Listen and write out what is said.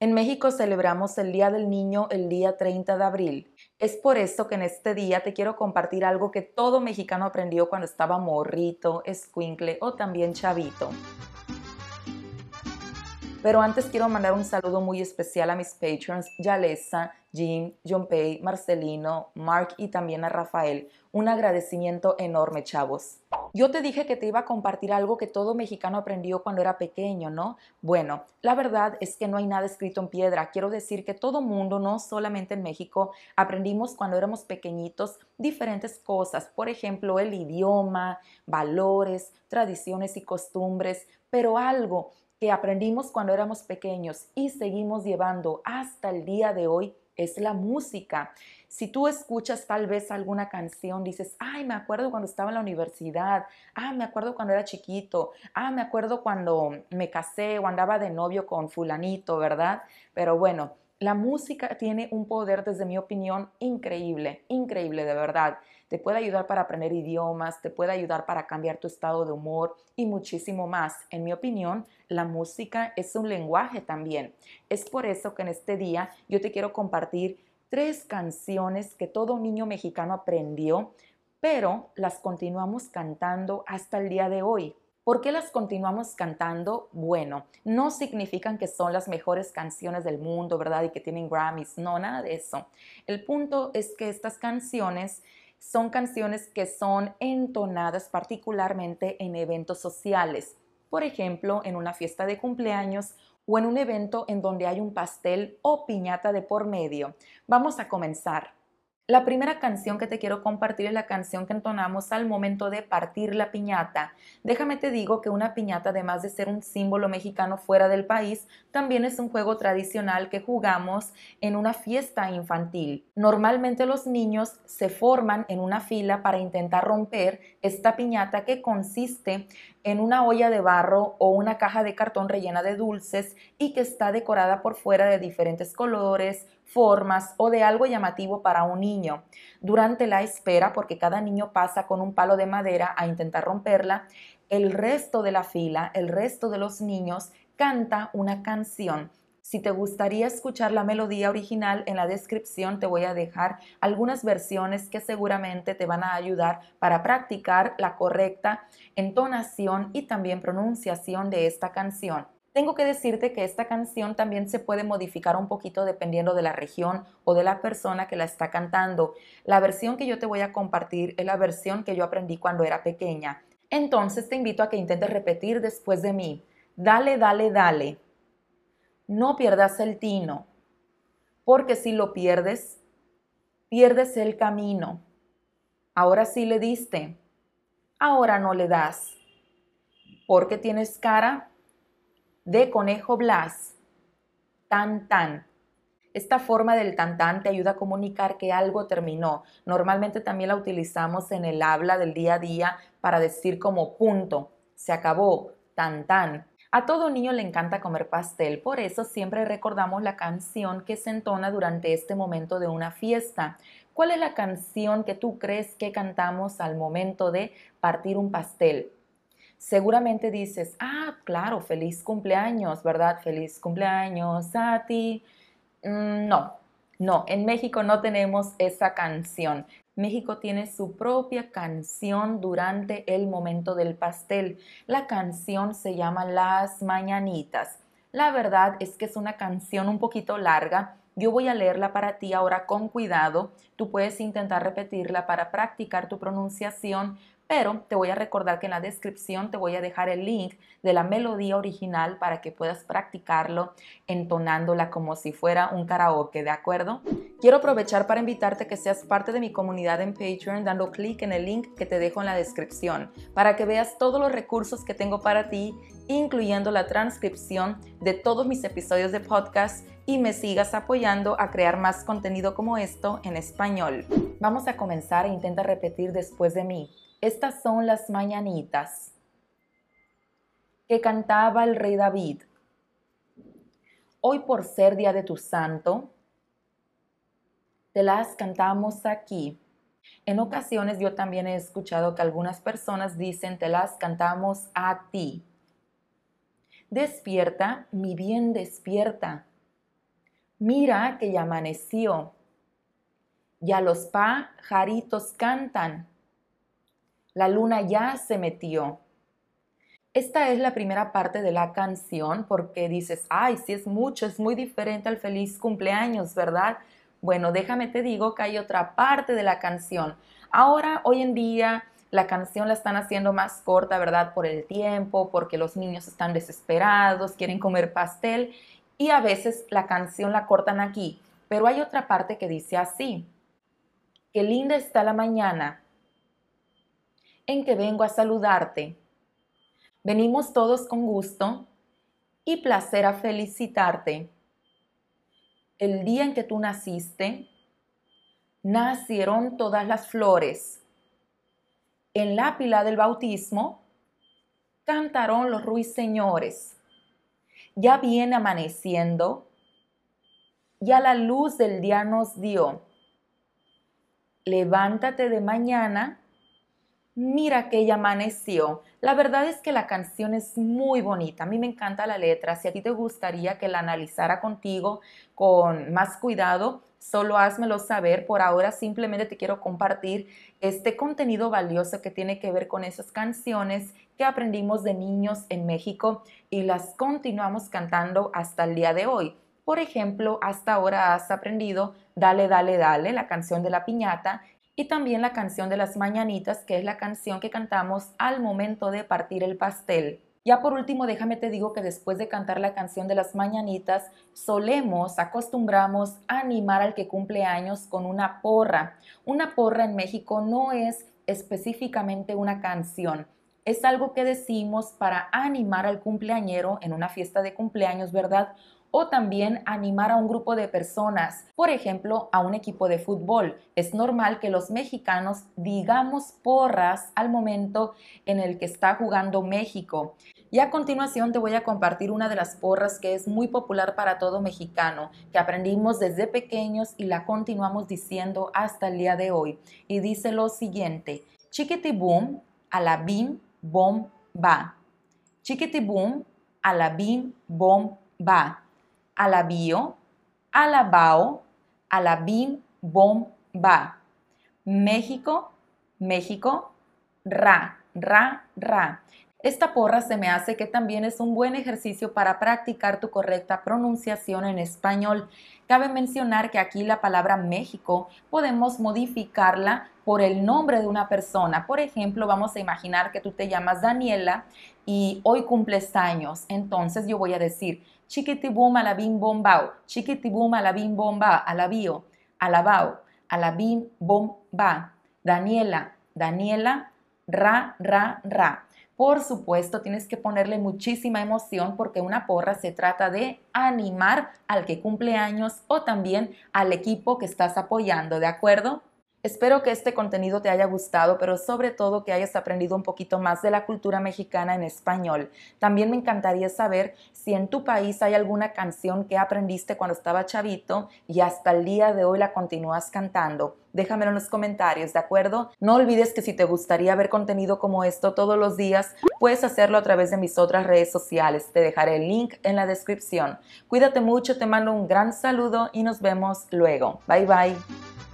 En México celebramos el Día del Niño el día 30 de abril. Es por eso que en este día te quiero compartir algo que todo mexicano aprendió cuando estaba morrito, escuincle o también chavito. Pero antes quiero mandar un saludo muy especial a mis patrons, Yalesa, Jim, John Pay, Marcelino, Mark y también a Rafael. Un agradecimiento enorme, chavos. Yo te dije que te iba a compartir algo que todo mexicano aprendió cuando era pequeño, ¿no? Bueno, la verdad es que no hay nada escrito en piedra. Quiero decir que todo mundo, no solamente en México, aprendimos cuando éramos pequeñitos diferentes cosas. Por ejemplo, el idioma, valores, tradiciones y costumbres, pero algo que aprendimos cuando éramos pequeños y seguimos llevando hasta el día de hoy es la música. Si tú escuchas tal vez alguna canción, dices, ay, me acuerdo cuando estaba en la universidad, ah, me acuerdo cuando era chiquito, ah, me acuerdo cuando me casé o andaba de novio con fulanito, ¿verdad? Pero bueno, la música tiene un poder, desde mi opinión, increíble, increíble de verdad. Te puede ayudar para aprender idiomas, te puede ayudar para cambiar tu estado de humor y muchísimo más. En mi opinión, la música es un lenguaje también. Es por eso que en este día yo te quiero compartir tres canciones que todo niño mexicano aprendió, pero las continuamos cantando hasta el día de hoy. ¿Por qué las continuamos cantando? Bueno, no significan que son las mejores canciones del mundo, ¿verdad? Y que tienen Grammys, no, nada de eso. El punto es que estas canciones son canciones que son entonadas particularmente en eventos sociales. Por ejemplo, en una fiesta de cumpleaños o en un evento en donde hay un pastel o piñata de por medio. Vamos a comenzar. La primera canción que te quiero compartir es la canción que entonamos al momento de partir la piñata. Déjame te digo que una piñata, además de ser un símbolo mexicano fuera del país, también es un juego tradicional que jugamos en una fiesta infantil. Normalmente los niños se forman en una fila para intentar romper esta piñata que consiste en una olla de barro o una caja de cartón rellena de dulces y que está decorada por fuera de diferentes colores, formas o de algo llamativo para un niño. Durante la espera, porque cada niño pasa con un palo de madera a intentar romperla, el resto de la fila, el resto de los niños canta una canción. Si te gustaría escuchar la melodía original, en la descripción te voy a dejar algunas versiones que seguramente te van a ayudar para practicar la correcta entonación y también pronunciación de esta canción. Tengo que decirte que esta canción también se puede modificar un poquito dependiendo de la región o de la persona que la está cantando. La versión que yo te voy a compartir es la versión que yo aprendí cuando era pequeña. Entonces te invito a que intentes repetir después de mí. Dale, dale, dale. No pierdas el tino, porque si lo pierdes, pierdes el camino. Ahora sí le diste, ahora no le das. Porque tienes cara de conejo Blas. Tan tan. Esta forma del tan tan te ayuda a comunicar que algo terminó. Normalmente también la utilizamos en el habla del día a día para decir como punto, se acabó, tan tan. A todo niño le encanta comer pastel, por eso siempre recordamos la canción que se entona durante este momento de una fiesta. ¿Cuál es la canción que tú crees que cantamos al momento de partir un pastel? seguramente dices, ah, claro, feliz cumpleaños, ¿verdad? Feliz cumpleaños a ti. Mm, no, no, en México no tenemos esa canción. México tiene su propia canción durante el momento del pastel. La canción se llama Las Mañanitas. La verdad es que es una canción un poquito larga. Yo voy a leerla para ti ahora con cuidado. Tú puedes intentar repetirla para practicar tu pronunciación, pero te voy a recordar que en la descripción te voy a dejar el link de la melodía original para que puedas practicarlo entonándola como si fuera un karaoke, ¿de acuerdo? Quiero aprovechar para invitarte que seas parte de mi comunidad en Patreon dando clic en el link que te dejo en la descripción para que veas todos los recursos que tengo para ti, incluyendo la transcripción de todos mis episodios de podcast y me sigas apoyando a crear más contenido como esto en español. Vamos a comenzar e intenta repetir después de mí. Estas son las mañanitas que cantaba el rey David. Hoy por ser día de tu santo, te las cantamos aquí. En ocasiones yo también he escuchado que algunas personas dicen te las cantamos a ti. Despierta, mi bien despierta. Mira que ya amaneció. Ya los pajaritos cantan. La luna ya se metió. Esta es la primera parte de la canción porque dices, ay, si es mucho, es muy diferente al feliz cumpleaños, ¿verdad? Bueno, déjame te digo que hay otra parte de la canción. Ahora, hoy en día, la canción la están haciendo más corta, ¿verdad? Por el tiempo, porque los niños están desesperados, quieren comer pastel y a veces la canción la cortan aquí. Pero hay otra parte que dice así. Qué linda está la mañana en que vengo a saludarte. Venimos todos con gusto y placer a felicitarte. El día en que tú naciste, nacieron todas las flores. En la pila del bautismo, cantaron los ruiseñores. Ya viene amaneciendo, ya la luz del día nos dio levántate de mañana, mira que ella amaneció. La verdad es que la canción es muy bonita, a mí me encanta la letra, si a ti te gustaría que la analizara contigo con más cuidado, solo házmelo saber. Por ahora simplemente te quiero compartir este contenido valioso que tiene que ver con esas canciones que aprendimos de niños en México y las continuamos cantando hasta el día de hoy. Por ejemplo, hasta ahora has aprendido Dale, dale, dale, la canción de la piñata, y también la canción de las mañanitas, que es la canción que cantamos al momento de partir el pastel. Ya por último, déjame te digo que después de cantar la canción de las mañanitas, solemos, acostumbramos a animar al que cumple años con una porra. Una porra en México no es específicamente una canción, es algo que decimos para animar al cumpleañero en una fiesta de cumpleaños, ¿verdad? O también animar a un grupo de personas, por ejemplo, a un equipo de fútbol. Es normal que los mexicanos digamos porras al momento en el que está jugando México. Y a continuación te voy a compartir una de las porras que es muy popular para todo mexicano, que aprendimos desde pequeños y la continuamos diciendo hasta el día de hoy. Y dice lo siguiente, chiquitibum, a la bim, bom, va. Chiquitibum, a la bim, bom, va alabío, alabao, alabim, bom, ba. México, México, ra, ra, ra. Esta porra se me hace que también es un buen ejercicio para practicar tu correcta pronunciación en español. Cabe mencionar que aquí la palabra México podemos modificarla por el nombre de una persona. Por ejemplo, vamos a imaginar que tú te llamas Daniela y hoy cumples años. Entonces yo voy a decir chiquitibum alabim bombao, chiquitibum alabim bomba, alabío, alabao, alabim bomba. Daniela, Daniela, ra, ra, ra. Por supuesto, tienes que ponerle muchísima emoción porque una porra se trata de animar al que cumple años o también al equipo que estás apoyando, ¿de acuerdo? Espero que este contenido te haya gustado, pero sobre todo que hayas aprendido un poquito más de la cultura mexicana en español. También me encantaría saber si en tu país hay alguna canción que aprendiste cuando estaba chavito y hasta el día de hoy la continúas cantando. Déjamelo en los comentarios, ¿de acuerdo? No olvides que si te gustaría ver contenido como esto todos los días, puedes hacerlo a través de mis otras redes sociales. Te dejaré el link en la descripción. Cuídate mucho, te mando un gran saludo y nos vemos luego. Bye bye.